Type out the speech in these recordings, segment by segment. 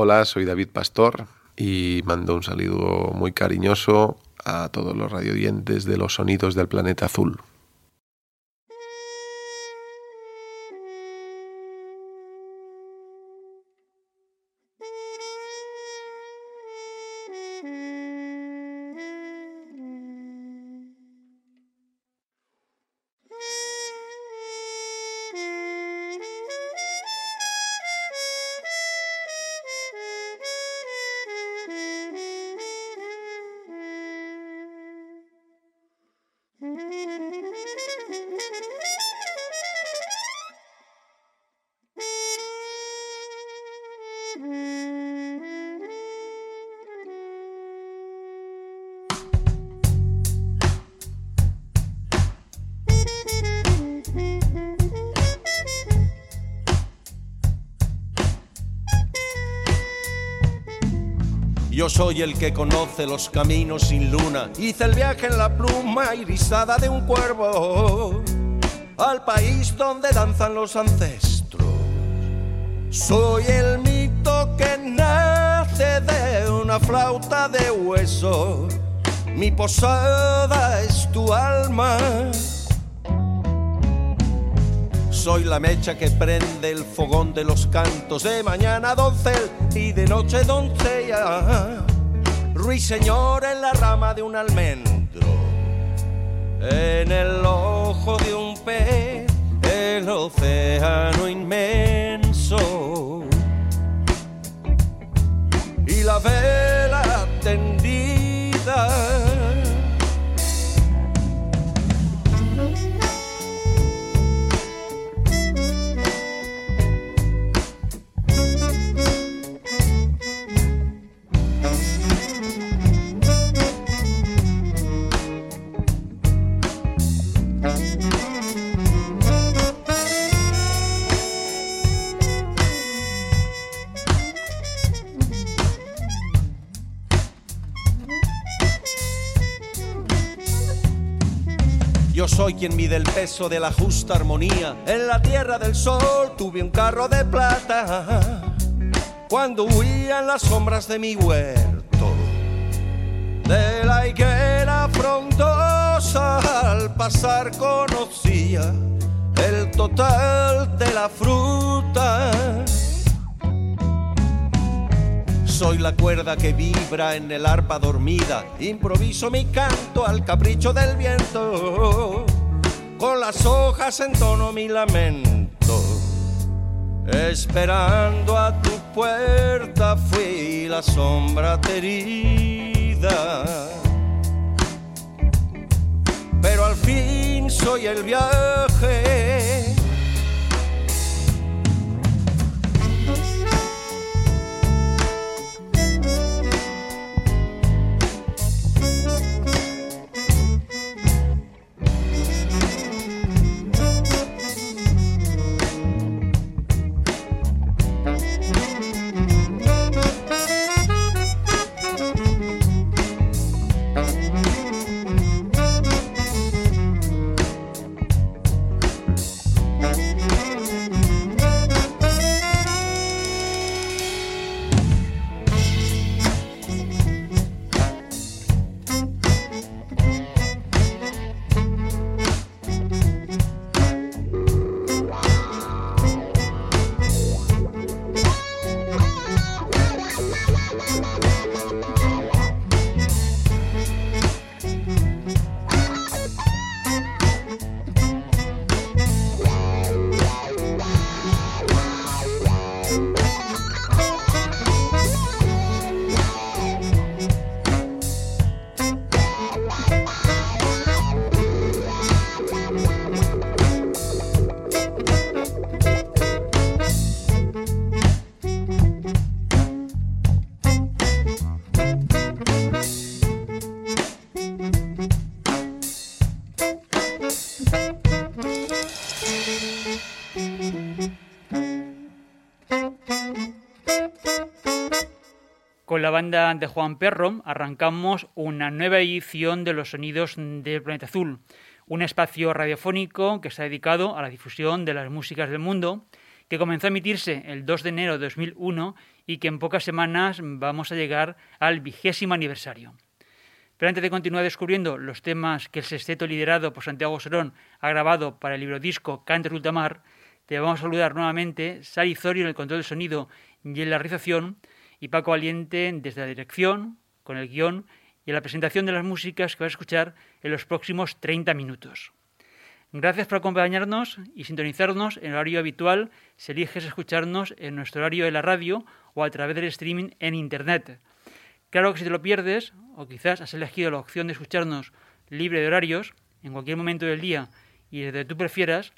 Hola, soy David Pastor y mando un saludo muy cariñoso a todos los radiodientes de los sonidos del planeta azul. Soy el que conoce los caminos sin luna. Hice el viaje en la pluma irisada de un cuervo al país donde danzan los ancestros. Soy el mito que nace de una flauta de hueso. Mi posada es tu alma. Soy la mecha que prende el fogón de los cantos de mañana doncel y de noche doncella. Ruiseñor en la rama de un almendro, en el ojo de un pez, el océano inmenso. Y la vela soy quien mide el peso de la justa armonía. En la tierra del sol tuve un carro de plata. Cuando huía en las sombras de mi huerto. De la higuera frondosa al pasar conocía el total de la fruta. Soy la cuerda que vibra en el arpa dormida. Improviso mi canto al capricho del viento. Con las hojas entono mi lamento. Esperando a tu puerta fui la sombra herida. Pero al fin soy el viaje. Con la banda de Juan Perro arrancamos una nueva edición de los sonidos del planeta azul, un espacio radiofónico que está dedicado a la difusión de las músicas del mundo, que comenzó a emitirse el 2 de enero de 2001 y que en pocas semanas vamos a llegar al vigésimo aniversario. Pero antes de continuar descubriendo los temas que el sexteto liderado por Santiago Serón ha grabado para el libro disco Cante Ultamar, te vamos a saludar nuevamente Sari Zorio en el control del sonido y en la realización y Paco Valiente desde la dirección, con el guion y la presentación de las músicas que vas a escuchar en los próximos 30 minutos. Gracias por acompañarnos y sintonizarnos en el horario habitual si eliges escucharnos en nuestro horario de la radio o a través del streaming en Internet. Claro que si te lo pierdes, o quizás has elegido la opción de escucharnos libre de horarios, en cualquier momento del día y desde tú prefieras,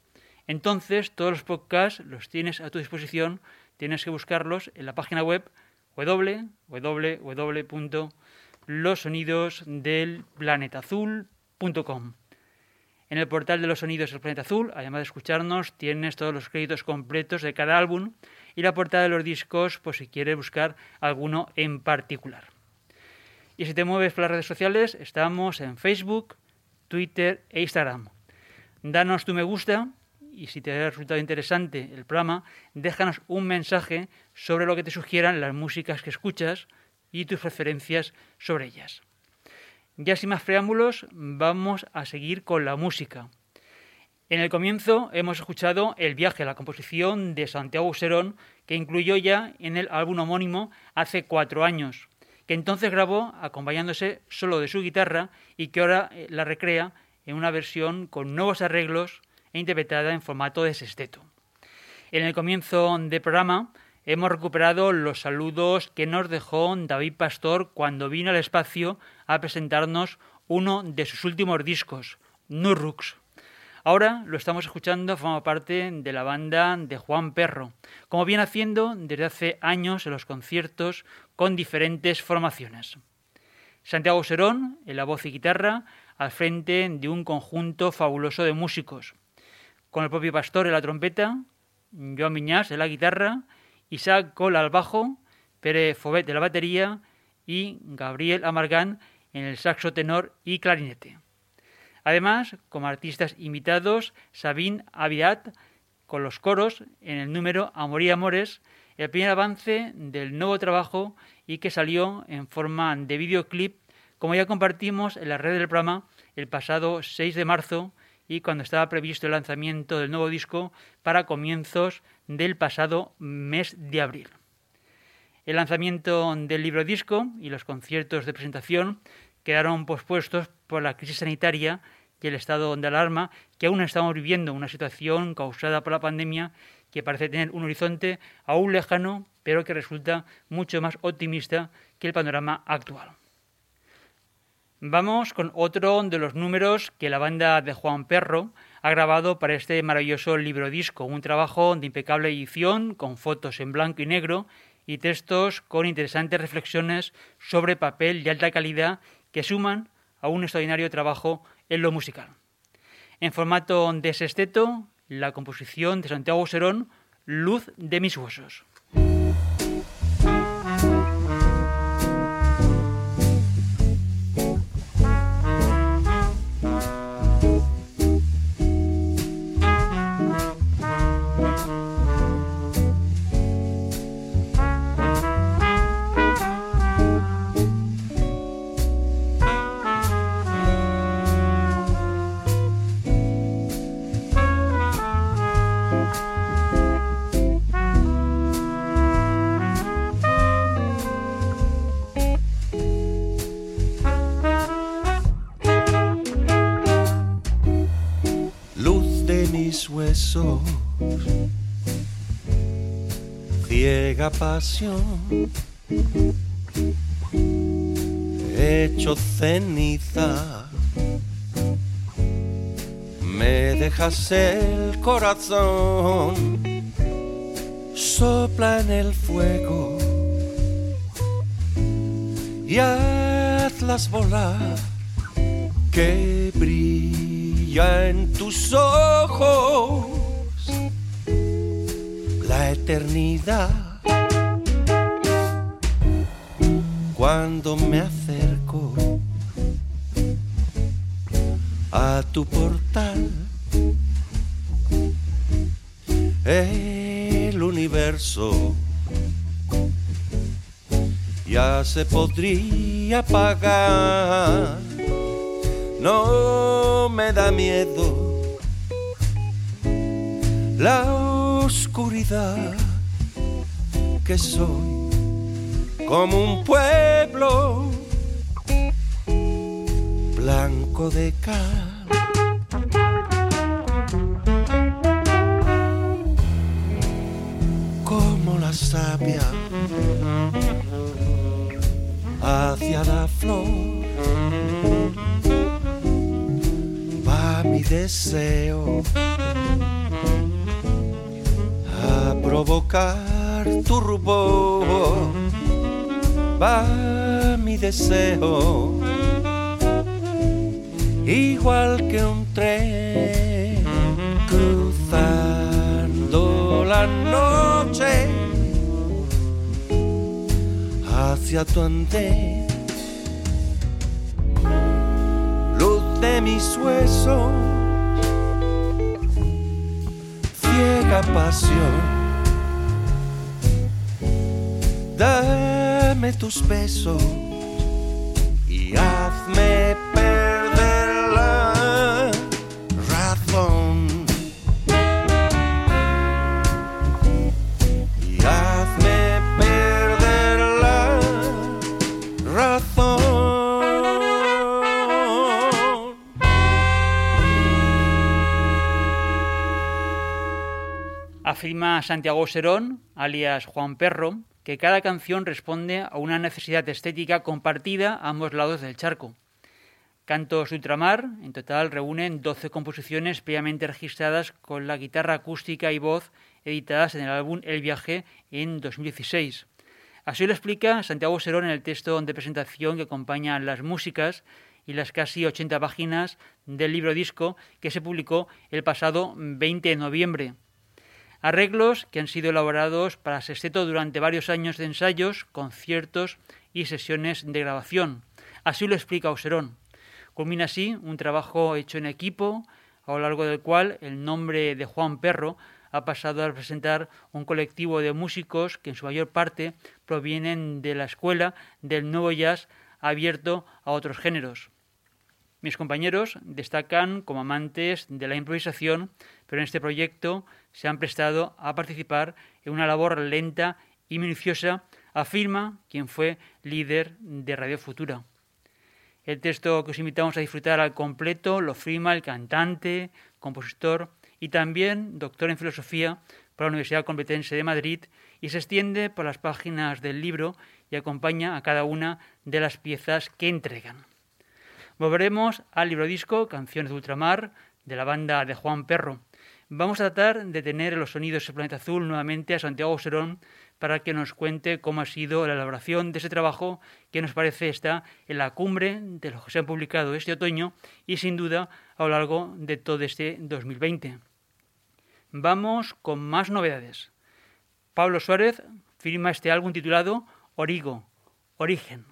entonces todos los podcasts los tienes a tu disposición, tienes que buscarlos en la página web www.losonidosdelplanetazul.com. En el portal de los sonidos del planeta azul, además de escucharnos, tienes todos los créditos completos de cada álbum y la portada de los discos, por si quieres buscar alguno en particular. Y si te mueves por las redes sociales, estamos en Facebook, Twitter e Instagram. Danos tu me gusta y si te ha resultado interesante el programa, déjanos un mensaje sobre lo que te sugieran las músicas que escuchas y tus preferencias sobre ellas. Ya sin más preámbulos, vamos a seguir con la música. En el comienzo hemos escuchado El viaje la composición de Santiago Serón, que incluyó ya en el álbum homónimo hace cuatro años, que entonces grabó acompañándose solo de su guitarra y que ahora eh, la recrea en una versión con nuevos arreglos e interpretada en formato de sexteto. En el comienzo del programa hemos recuperado los saludos que nos dejó David Pastor cuando vino al espacio a presentarnos uno de sus últimos discos, Nurrux. Ahora lo estamos escuchando, forma parte de la banda de Juan Perro, como viene haciendo desde hace años en los conciertos con diferentes formaciones. Santiago Serón, en la voz y guitarra, al frente de un conjunto fabuloso de músicos con el propio Pastor en la trompeta, Joan Miñás en la guitarra, Isaac Cola al bajo, Pere Fobet en la batería y Gabriel Amargán en el saxo tenor y clarinete. Además, como artistas invitados, Sabine Aviat con los coros en el número Amor y Amores, el primer avance del nuevo trabajo y que salió en forma de videoclip, como ya compartimos en la red del programa el pasado 6 de marzo y cuando estaba previsto el lanzamiento del nuevo disco para comienzos del pasado mes de abril. El lanzamiento del libro disco y los conciertos de presentación quedaron pospuestos por la crisis sanitaria y el estado de alarma que aún estamos viviendo, una situación causada por la pandemia que parece tener un horizonte aún lejano, pero que resulta mucho más optimista que el panorama actual. Vamos con otro de los números que la banda de Juan Perro ha grabado para este maravilloso libro disco, un trabajo de impecable edición con fotos en blanco y negro y textos con interesantes reflexiones sobre papel de alta calidad que suman a un extraordinario trabajo en lo musical. En formato de sexteto, la composición de Santiago Serón, Luz de mis huesos. Ciega pasión, hecho ceniza, me dejas el corazón, sopla en el fuego. Y hazlas volar. Que brilla en tus ojos la eternidad. cuando me acerco a tu portal. El universo ya se podría pagar. No me da miedo la oscuridad que soy como un pueblo blanco de cal. Como la sabia hacia la flor. Deseo a provocar tu rubor. Va mi deseo, igual que un tren cruzando la noche hacia tu andén. Luz de mis huesos, ciega pasión. Dame tus besos y hazme Afirma Santiago Serón, alias Juan Perro, que cada canción responde a una necesidad estética compartida a ambos lados del charco. Cantos Ultramar, en total, reúnen 12 composiciones previamente registradas con la guitarra acústica y voz editadas en el álbum El Viaje en 2016. Así lo explica Santiago Serón en el texto de presentación que acompaña las músicas y las casi 80 páginas del libro disco que se publicó el pasado 20 de noviembre. Arreglos que han sido elaborados para sexteto durante varios años de ensayos, conciertos y sesiones de grabación. Así lo explica Oserón. Culmina así un trabajo hecho en equipo, a lo largo del cual el nombre de Juan Perro ha pasado a representar un colectivo de músicos que en su mayor parte provienen de la escuela del nuevo jazz abierto a otros géneros. Mis compañeros destacan como amantes de la improvisación, pero en este proyecto se han prestado a participar en una labor lenta y minuciosa, afirma quien fue líder de Radio Futura. El texto que os invitamos a disfrutar al completo lo firma el cantante, compositor y también doctor en filosofía por la Universidad Complutense de Madrid y se extiende por las páginas del libro y acompaña a cada una de las piezas que entregan. Volveremos al libro disco Canciones de Ultramar de la banda de Juan Perro. Vamos a tratar de tener los sonidos del planeta azul nuevamente a Santiago Serón para que nos cuente cómo ha sido la elaboración de ese trabajo que nos parece está en la cumbre de los que se han publicado este otoño y sin duda a lo largo de todo este 2020. Vamos con más novedades. Pablo Suárez firma este álbum titulado Origo, Origen.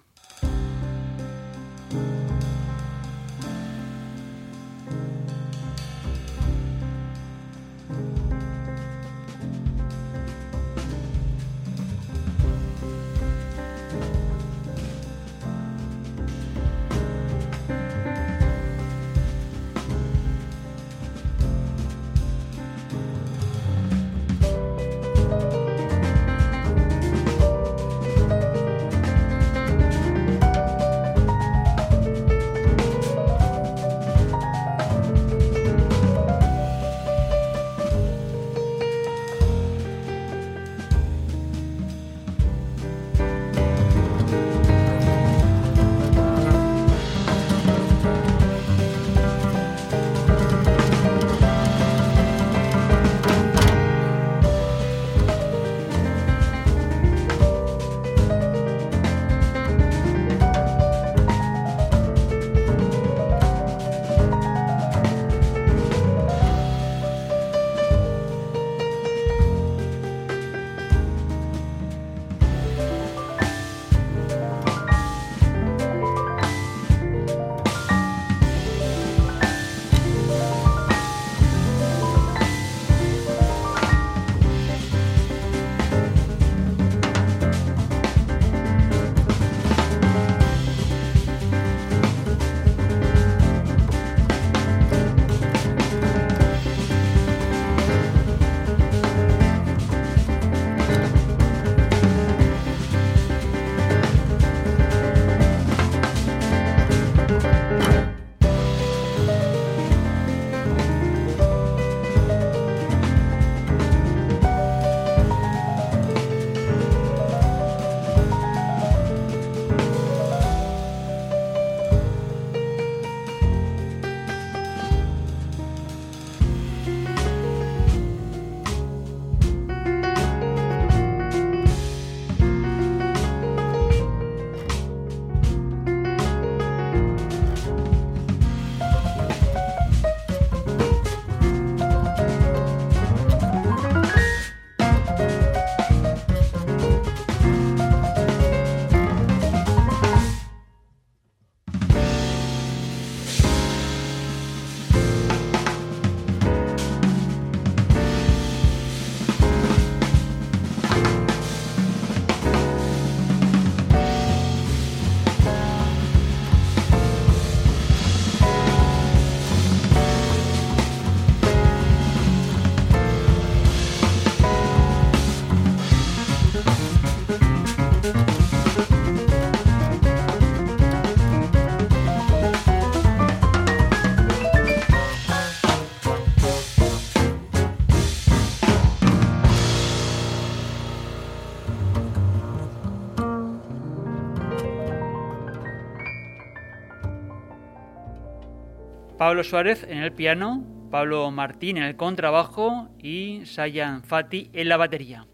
Pablo Suárez en el piano, Pablo Martín en el contrabajo y Sayan Fati en la batería.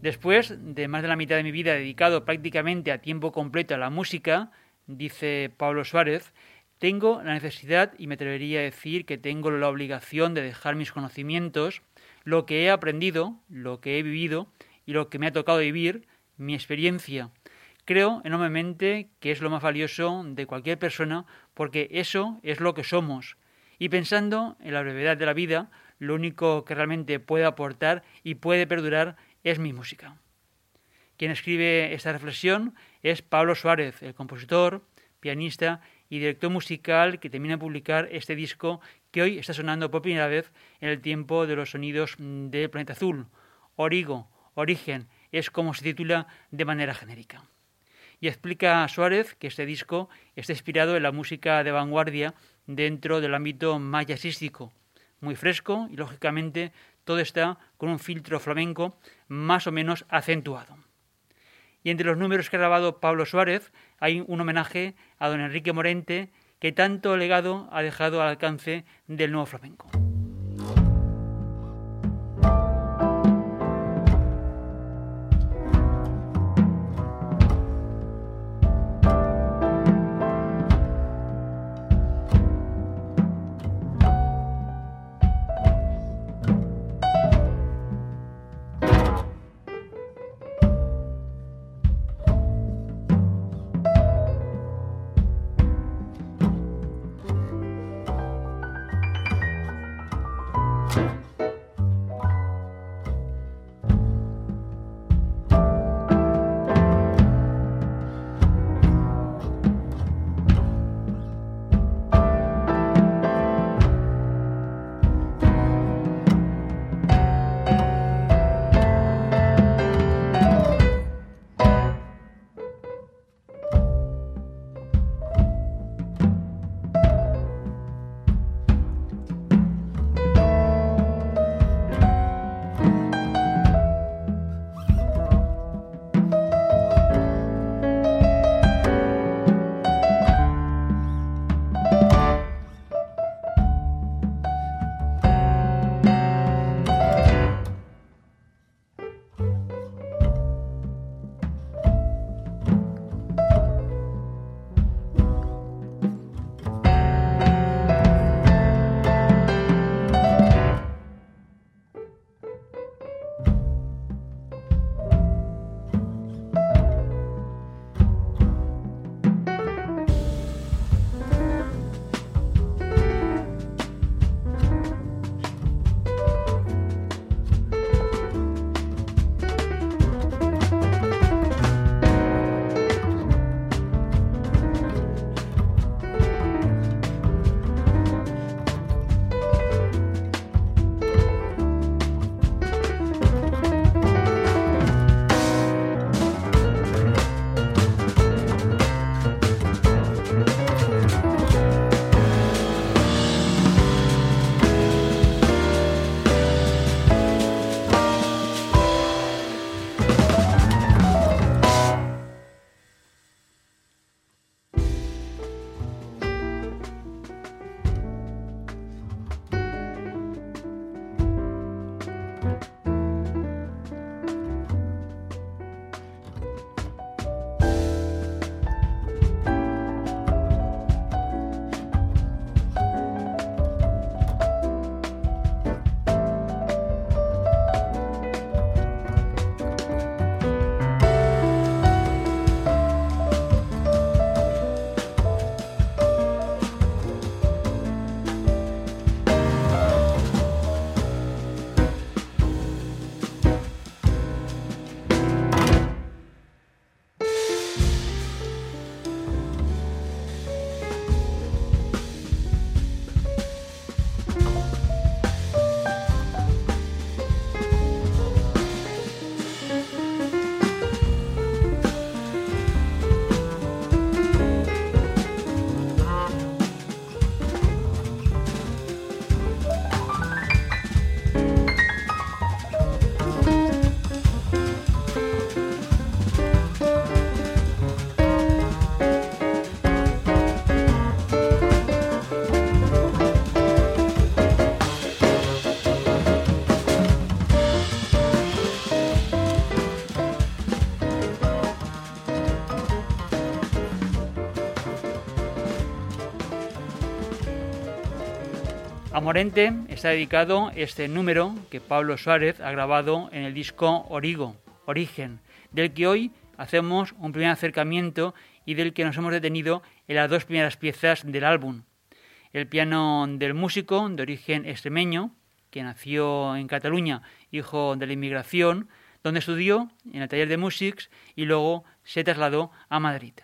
Después de más de la mitad de mi vida dedicado prácticamente a tiempo completo a la música, dice Pablo Suárez, tengo la necesidad y me atrevería a decir que tengo la obligación de dejar mis conocimientos, lo que he aprendido, lo que he vivido y lo que me ha tocado vivir, mi experiencia. Creo enormemente que es lo más valioso de cualquier persona porque eso es lo que somos. Y pensando en la brevedad de la vida, lo único que realmente puede aportar y puede perdurar es mi música. Quien escribe esta reflexión es Pablo Suárez, el compositor, pianista y director musical que termina de publicar este disco que hoy está sonando por primera vez en el tiempo de los sonidos del planeta azul. Origo, origen, es como se titula de manera genérica. Y explica Suárez que este disco está inspirado en la música de vanguardia dentro del ámbito más jazzístico, muy fresco y lógicamente todo está con un filtro flamenco más o menos acentuado. Y entre los números que ha grabado Pablo Suárez hay un homenaje a don Enrique Morente que tanto legado ha dejado al alcance del nuevo flamenco. A Morente está dedicado este número que Pablo Suárez ha grabado en el disco Origo, Origen, del que hoy hacemos un primer acercamiento y del que nos hemos detenido en las dos primeras piezas del álbum. El piano del músico de origen extremeño, que nació en Cataluña, hijo de la inmigración, donde estudió en el taller de Musics y luego se trasladó a Madrid.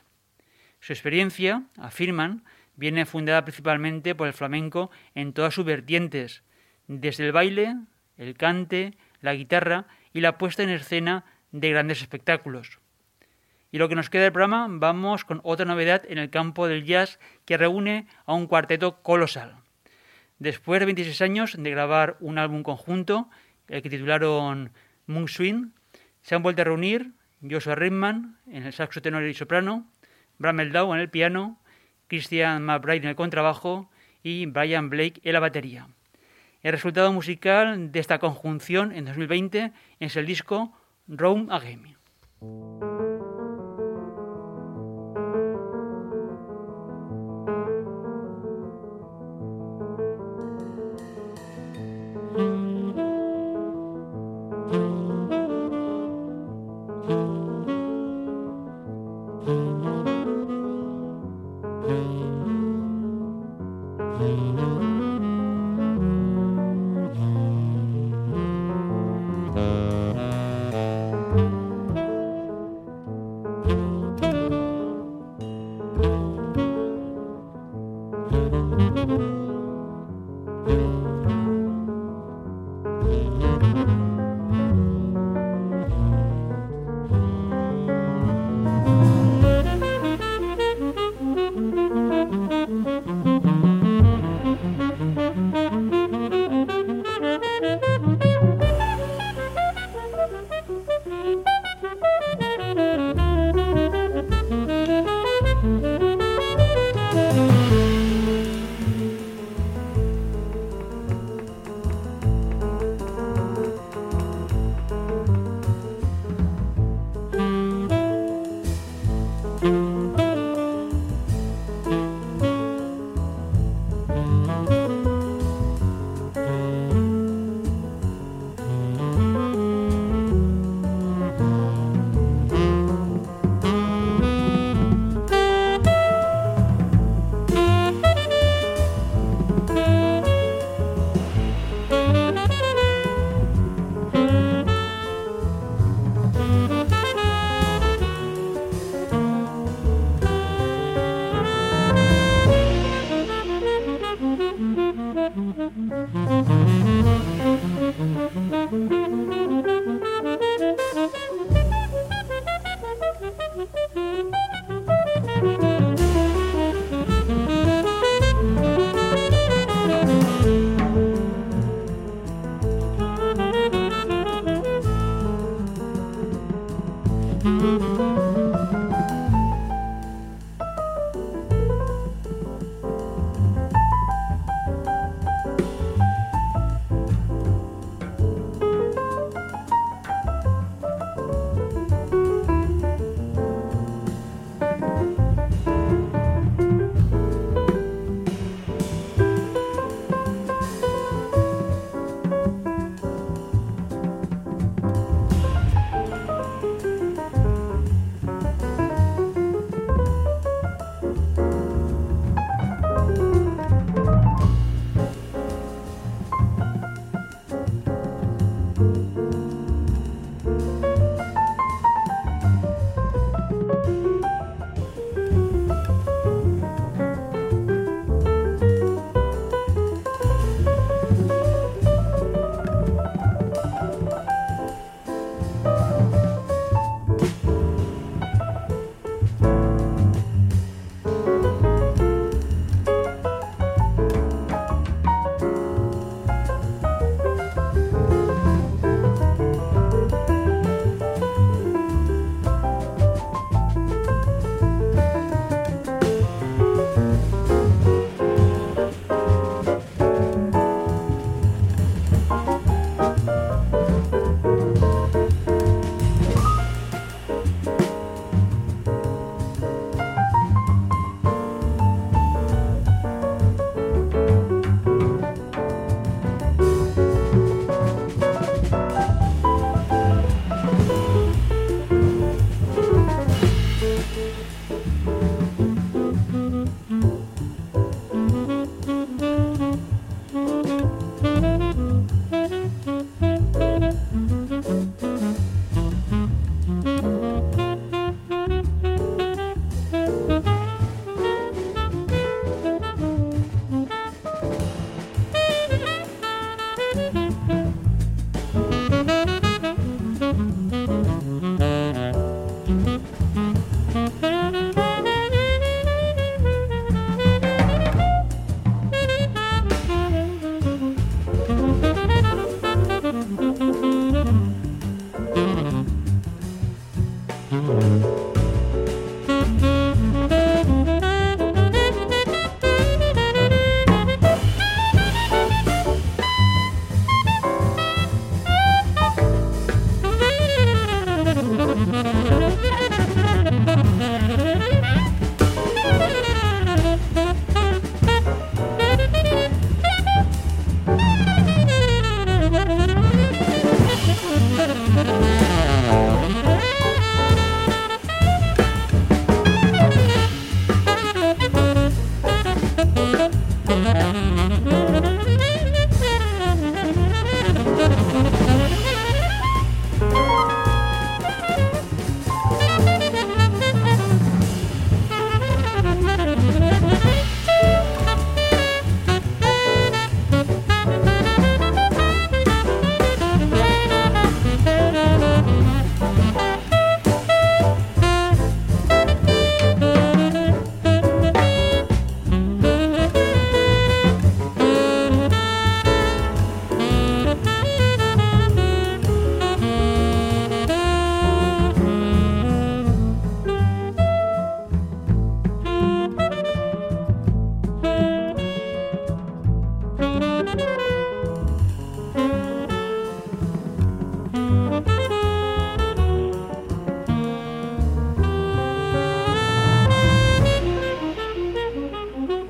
Su experiencia, afirman, viene fundada principalmente por el flamenco en todas sus vertientes, desde el baile, el cante, la guitarra y la puesta en escena de grandes espectáculos. Y lo que nos queda del programa, vamos con otra novedad en el campo del jazz que reúne a un cuarteto colosal. Después de 26 años de grabar un álbum conjunto, el que titularon Moon Swing, se han vuelto a reunir Joshua Ritman en el saxo tenor y soprano, Bramel Dow en el piano Christian McBride en el contrabajo y Brian Blake en la batería. El resultado musical de esta conjunción en 2020 es el disco Roam Again.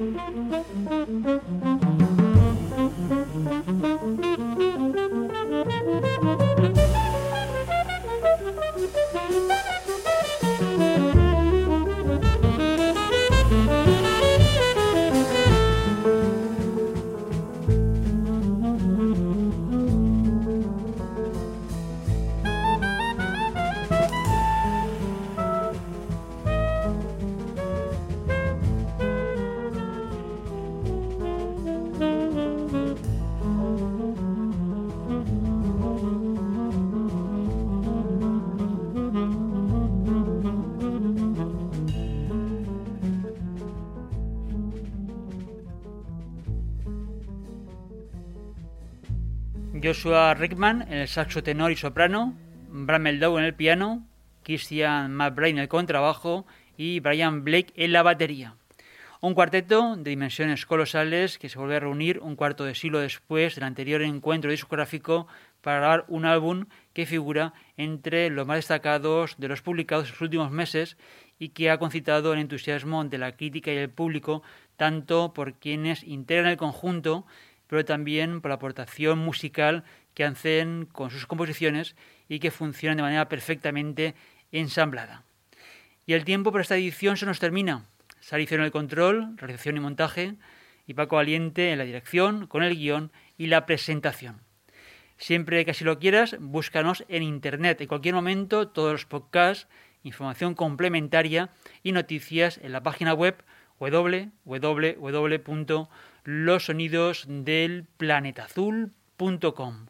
Thank you. Joshua Rickman en el saxo tenor y soprano, Bram Meldau en el piano, Christian McBride en el contrabajo y Brian Blake en la batería. Un cuarteto de dimensiones colosales que se volvió a reunir un cuarto de siglo después del anterior encuentro discográfico para grabar un álbum que figura entre los más destacados de los publicados en los últimos meses y que ha concitado el entusiasmo de la crítica y el público, tanto por quienes integran el conjunto pero también por la aportación musical que hacen con sus composiciones y que funcionan de manera perfectamente ensamblada. Y el tiempo para esta edición se nos termina. Sari en el control, realización y montaje, y Paco Valiente en la dirección, con el guion y la presentación. Siempre que así lo quieras, búscanos en Internet. En cualquier momento, todos los podcasts, información complementaria y noticias en la página web www los sonidos del planetazul.com.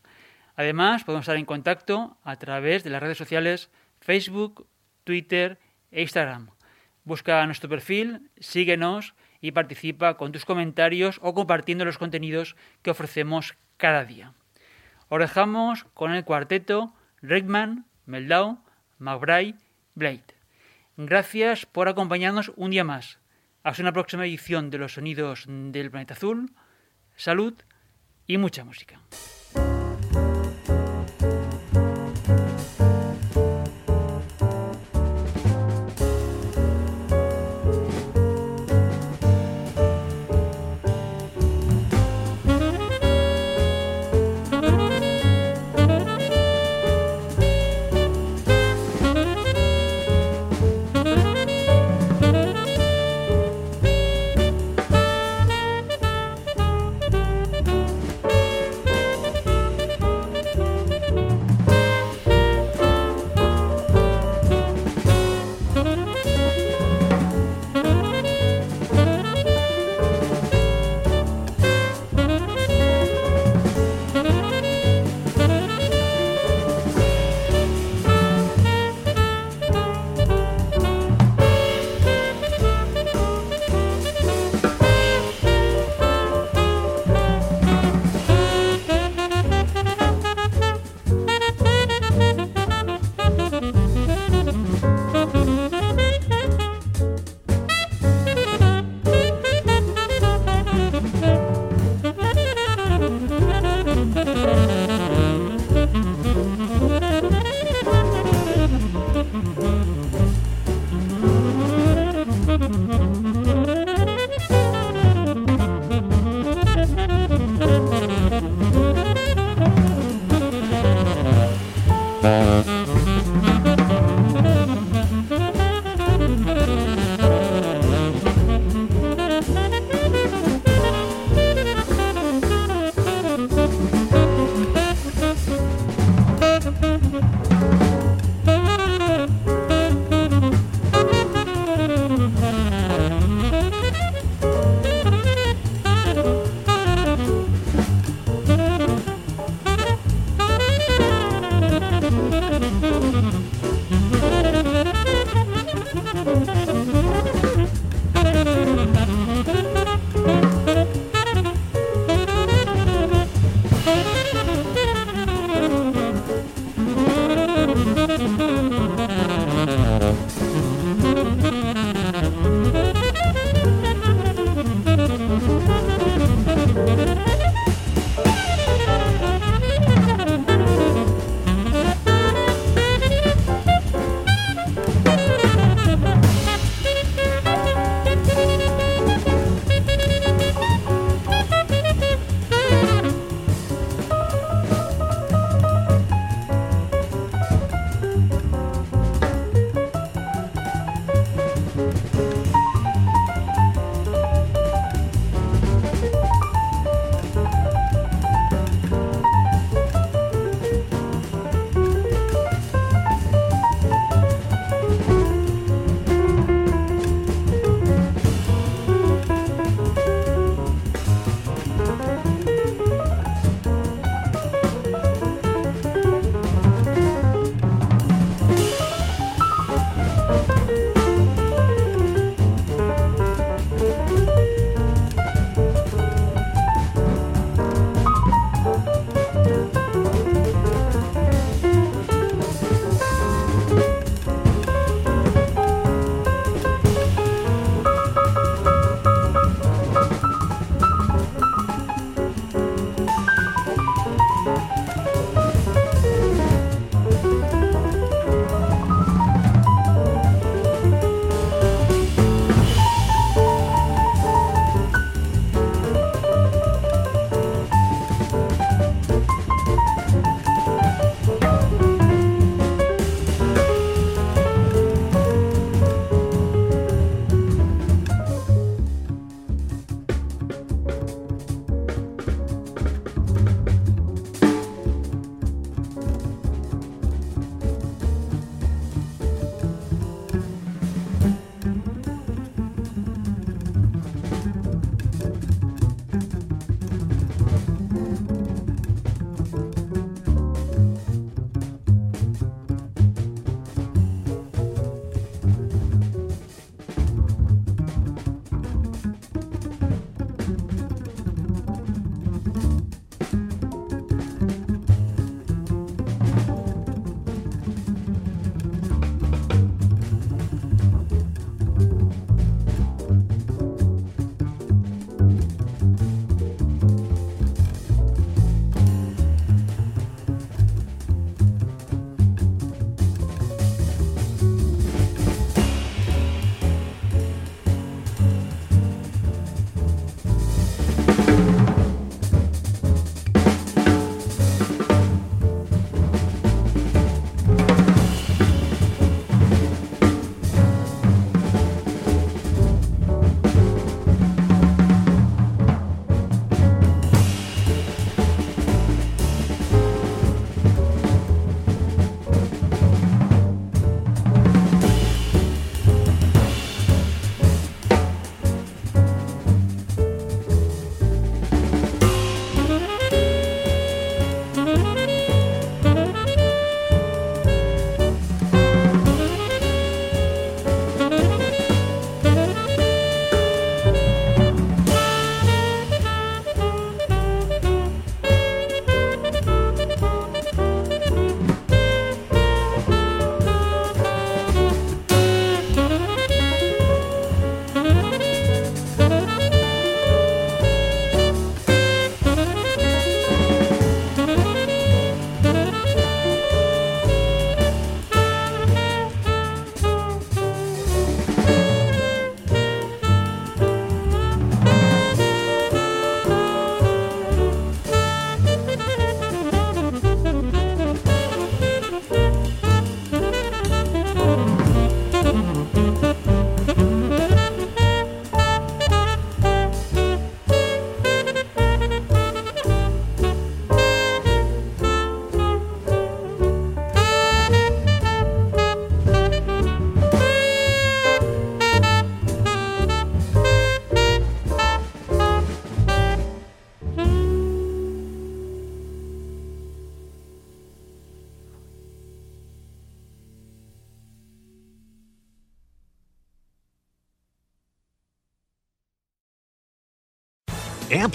Además, podemos estar en contacto a través de las redes sociales Facebook, Twitter e Instagram. Busca nuestro perfil, síguenos y participa con tus comentarios o compartiendo los contenidos que ofrecemos cada día. Os dejamos con el cuarteto Rickman, Meldau, McBride, Blade. Gracias por acompañarnos un día más. Hasta una próxima edición de los sonidos del planeta azul. Salud y mucha música.